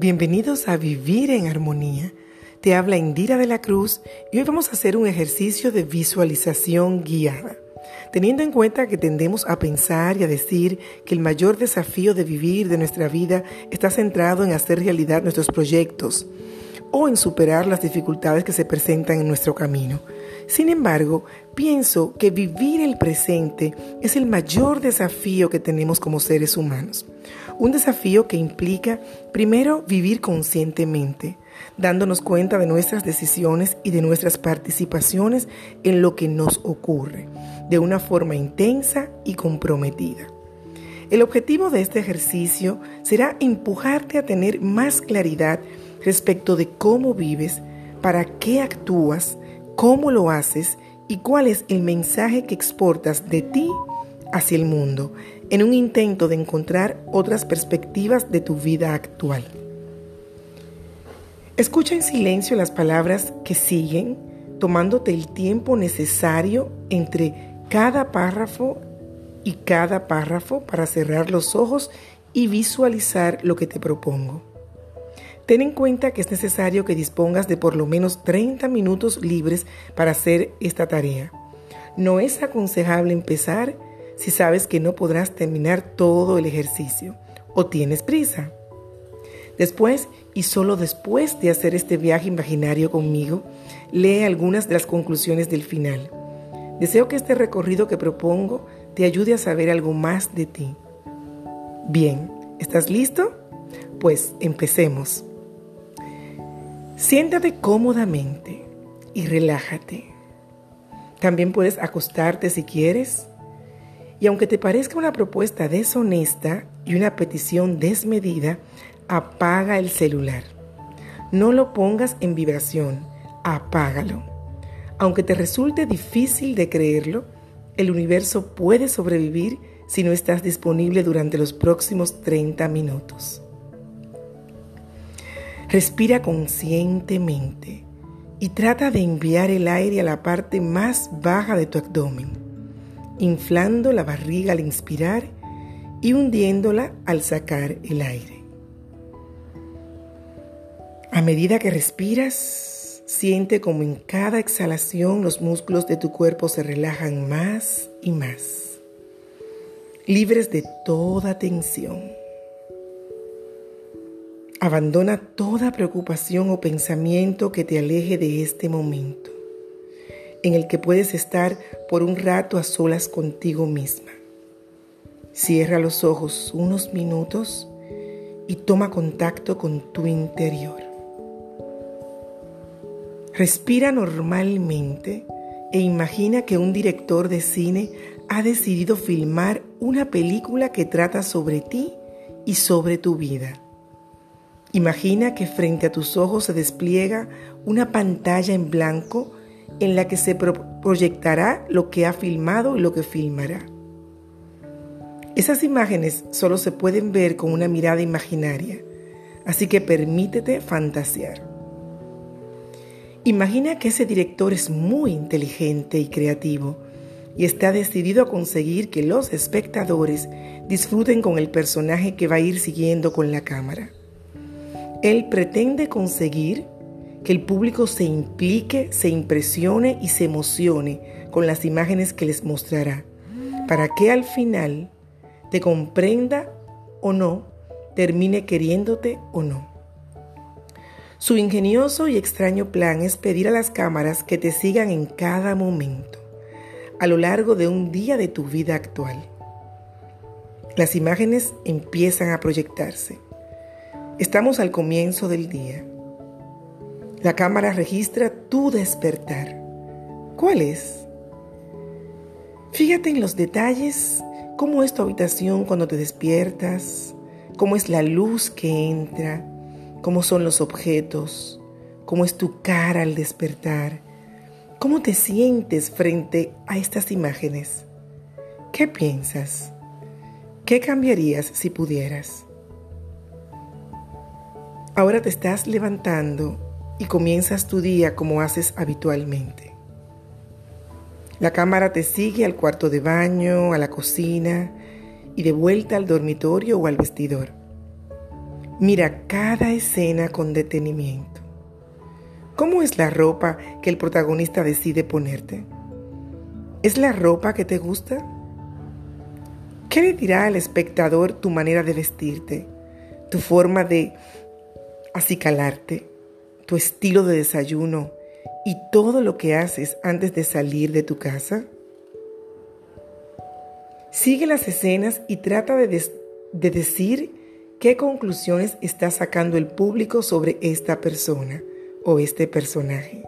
Bienvenidos a Vivir en Armonía. Te habla Indira de la Cruz y hoy vamos a hacer un ejercicio de visualización guiada. Teniendo en cuenta que tendemos a pensar y a decir que el mayor desafío de vivir de nuestra vida está centrado en hacer realidad nuestros proyectos o en superar las dificultades que se presentan en nuestro camino. Sin embargo, pienso que vivir el presente es el mayor desafío que tenemos como seres humanos. Un desafío que implica, primero, vivir conscientemente, dándonos cuenta de nuestras decisiones y de nuestras participaciones en lo que nos ocurre, de una forma intensa y comprometida. El objetivo de este ejercicio será empujarte a tener más claridad respecto de cómo vives, para qué actúas, cómo lo haces y cuál es el mensaje que exportas de ti hacia el mundo en un intento de encontrar otras perspectivas de tu vida actual. Escucha en silencio las palabras que siguen, tomándote el tiempo necesario entre cada párrafo y cada párrafo para cerrar los ojos y visualizar lo que te propongo. Ten en cuenta que es necesario que dispongas de por lo menos 30 minutos libres para hacer esta tarea. No es aconsejable empezar si sabes que no podrás terminar todo el ejercicio o tienes prisa. Después, y solo después de hacer este viaje imaginario conmigo, lee algunas de las conclusiones del final. Deseo que este recorrido que propongo te ayude a saber algo más de ti. Bien, ¿estás listo? Pues empecemos. Siéntate cómodamente y relájate. También puedes acostarte si quieres. Y aunque te parezca una propuesta deshonesta y una petición desmedida, apaga el celular. No lo pongas en vibración, apágalo. Aunque te resulte difícil de creerlo, el universo puede sobrevivir si no estás disponible durante los próximos 30 minutos. Respira conscientemente y trata de enviar el aire a la parte más baja de tu abdomen, inflando la barriga al inspirar y hundiéndola al sacar el aire. A medida que respiras, siente como en cada exhalación los músculos de tu cuerpo se relajan más y más, libres de toda tensión. Abandona toda preocupación o pensamiento que te aleje de este momento, en el que puedes estar por un rato a solas contigo misma. Cierra los ojos unos minutos y toma contacto con tu interior. Respira normalmente e imagina que un director de cine ha decidido filmar una película que trata sobre ti y sobre tu vida. Imagina que frente a tus ojos se despliega una pantalla en blanco en la que se proyectará lo que ha filmado y lo que filmará. Esas imágenes solo se pueden ver con una mirada imaginaria, así que permítete fantasear. Imagina que ese director es muy inteligente y creativo y está decidido a conseguir que los espectadores disfruten con el personaje que va a ir siguiendo con la cámara. Él pretende conseguir que el público se implique, se impresione y se emocione con las imágenes que les mostrará, para que al final te comprenda o no, termine queriéndote o no. Su ingenioso y extraño plan es pedir a las cámaras que te sigan en cada momento, a lo largo de un día de tu vida actual. Las imágenes empiezan a proyectarse Estamos al comienzo del día. La cámara registra tu despertar. ¿Cuál es? Fíjate en los detalles, cómo es tu habitación cuando te despiertas, cómo es la luz que entra, cómo son los objetos, cómo es tu cara al despertar, cómo te sientes frente a estas imágenes. ¿Qué piensas? ¿Qué cambiarías si pudieras? Ahora te estás levantando y comienzas tu día como haces habitualmente. La cámara te sigue al cuarto de baño, a la cocina y de vuelta al dormitorio o al vestidor. Mira cada escena con detenimiento. ¿Cómo es la ropa que el protagonista decide ponerte? ¿Es la ropa que te gusta? ¿Qué le dirá al espectador tu manera de vestirte, tu forma de acicalarte, tu estilo de desayuno y todo lo que haces antes de salir de tu casa? Sigue las escenas y trata de, de decir qué conclusiones está sacando el público sobre esta persona o este personaje.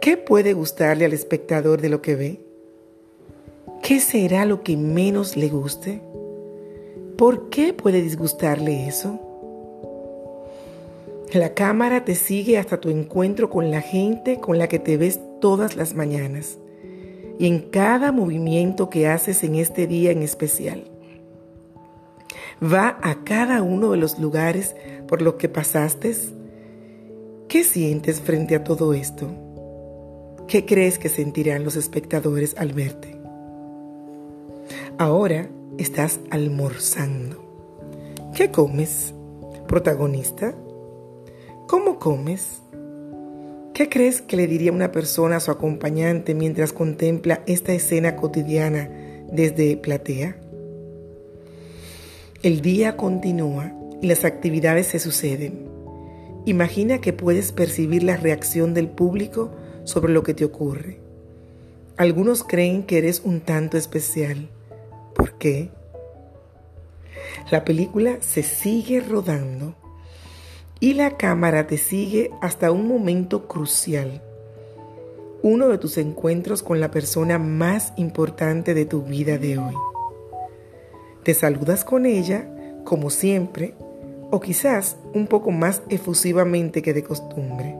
¿Qué puede gustarle al espectador de lo que ve? ¿Qué será lo que menos le guste? ¿Por qué puede disgustarle eso? La cámara te sigue hasta tu encuentro con la gente con la que te ves todas las mañanas y en cada movimiento que haces en este día en especial. Va a cada uno de los lugares por los que pasaste. ¿Qué sientes frente a todo esto? ¿Qué crees que sentirán los espectadores al verte? Ahora estás almorzando. ¿Qué comes, protagonista? ¿Cómo comes? ¿Qué crees que le diría una persona a su acompañante mientras contempla esta escena cotidiana desde platea? El día continúa y las actividades se suceden. Imagina que puedes percibir la reacción del público sobre lo que te ocurre. Algunos creen que eres un tanto especial. ¿Por qué? La película se sigue rodando y la cámara te sigue hasta un momento crucial, uno de tus encuentros con la persona más importante de tu vida de hoy. Te saludas con ella, como siempre, o quizás un poco más efusivamente que de costumbre.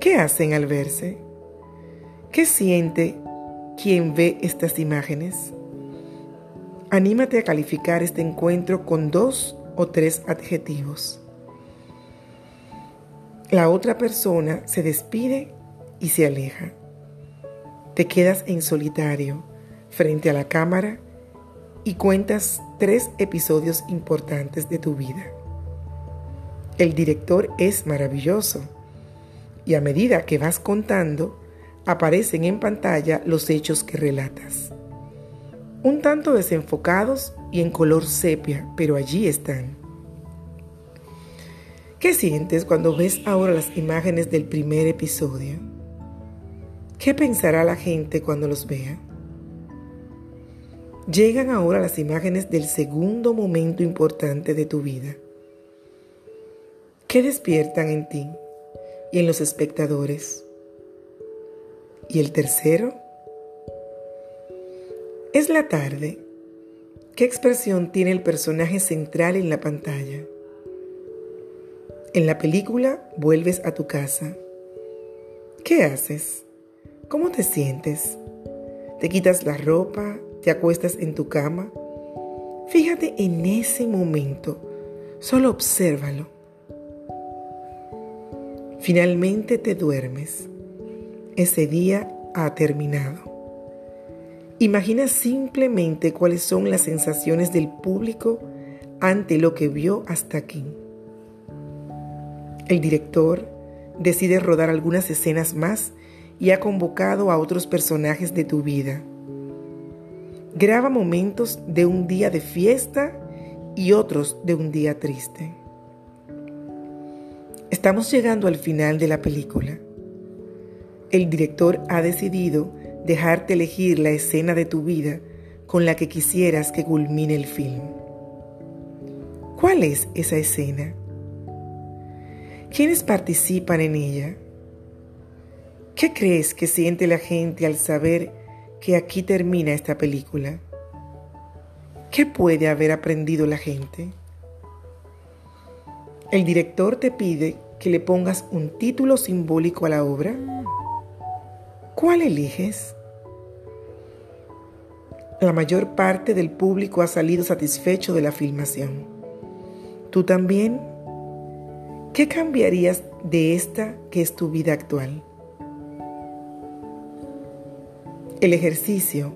¿Qué hacen al verse? ¿Qué siente quien ve estas imágenes? Anímate a calificar este encuentro con dos o tres adjetivos. La otra persona se despide y se aleja. Te quedas en solitario frente a la cámara y cuentas tres episodios importantes de tu vida. El director es maravilloso y a medida que vas contando, aparecen en pantalla los hechos que relatas. Un tanto desenfocados y en color sepia, pero allí están. ¿Qué sientes cuando ves ahora las imágenes del primer episodio? ¿Qué pensará la gente cuando los vea? Llegan ahora las imágenes del segundo momento importante de tu vida. ¿Qué despiertan en ti? y en los espectadores. Y el tercero es la tarde. ¿Qué expresión tiene el personaje central en la pantalla? En la película vuelves a tu casa. ¿Qué haces? ¿Cómo te sientes? ¿Te quitas la ropa? ¿Te acuestas en tu cama? Fíjate en ese momento. Solo obsérvalo. Finalmente te duermes. Ese día ha terminado. Imagina simplemente cuáles son las sensaciones del público ante lo que vio hasta aquí. El director decide rodar algunas escenas más y ha convocado a otros personajes de tu vida. Graba momentos de un día de fiesta y otros de un día triste. Estamos llegando al final de la película. El director ha decidido dejarte elegir la escena de tu vida con la que quisieras que culmine el film. ¿Cuál es esa escena? ¿Quiénes participan en ella? ¿Qué crees que siente la gente al saber que aquí termina esta película? ¿Qué puede haber aprendido la gente? El director te pide que le pongas un título simbólico a la obra. ¿Cuál eliges? La mayor parte del público ha salido satisfecho de la filmación. ¿Tú también? ¿Qué cambiarías de esta que es tu vida actual? El ejercicio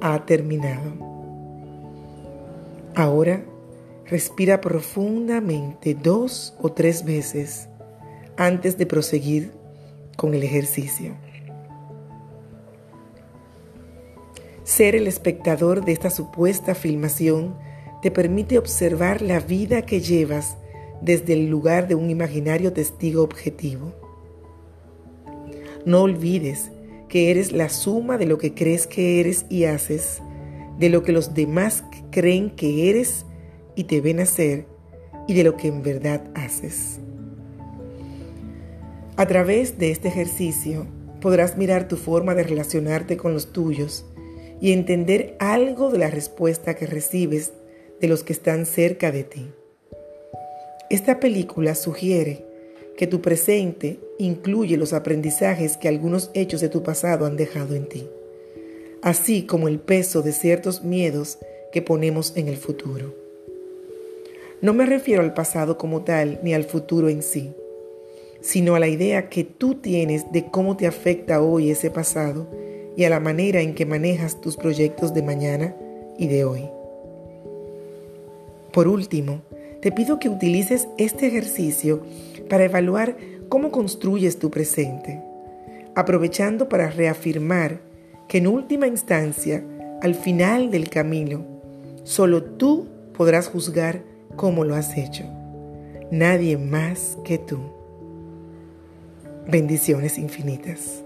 ha terminado. Ahora Respira profundamente dos o tres veces antes de proseguir con el ejercicio. Ser el espectador de esta supuesta filmación te permite observar la vida que llevas desde el lugar de un imaginario testigo objetivo. No olvides que eres la suma de lo que crees que eres y haces, de lo que los demás creen que eres y te ven hacer y de lo que en verdad haces. A través de este ejercicio podrás mirar tu forma de relacionarte con los tuyos y entender algo de la respuesta que recibes de los que están cerca de ti. Esta película sugiere que tu presente incluye los aprendizajes que algunos hechos de tu pasado han dejado en ti, así como el peso de ciertos miedos que ponemos en el futuro. No me refiero al pasado como tal ni al futuro en sí, sino a la idea que tú tienes de cómo te afecta hoy ese pasado y a la manera en que manejas tus proyectos de mañana y de hoy. Por último, te pido que utilices este ejercicio para evaluar cómo construyes tu presente, aprovechando para reafirmar que en última instancia, al final del camino, solo tú podrás juzgar cómo lo has hecho. Nadie más que tú. Bendiciones infinitas.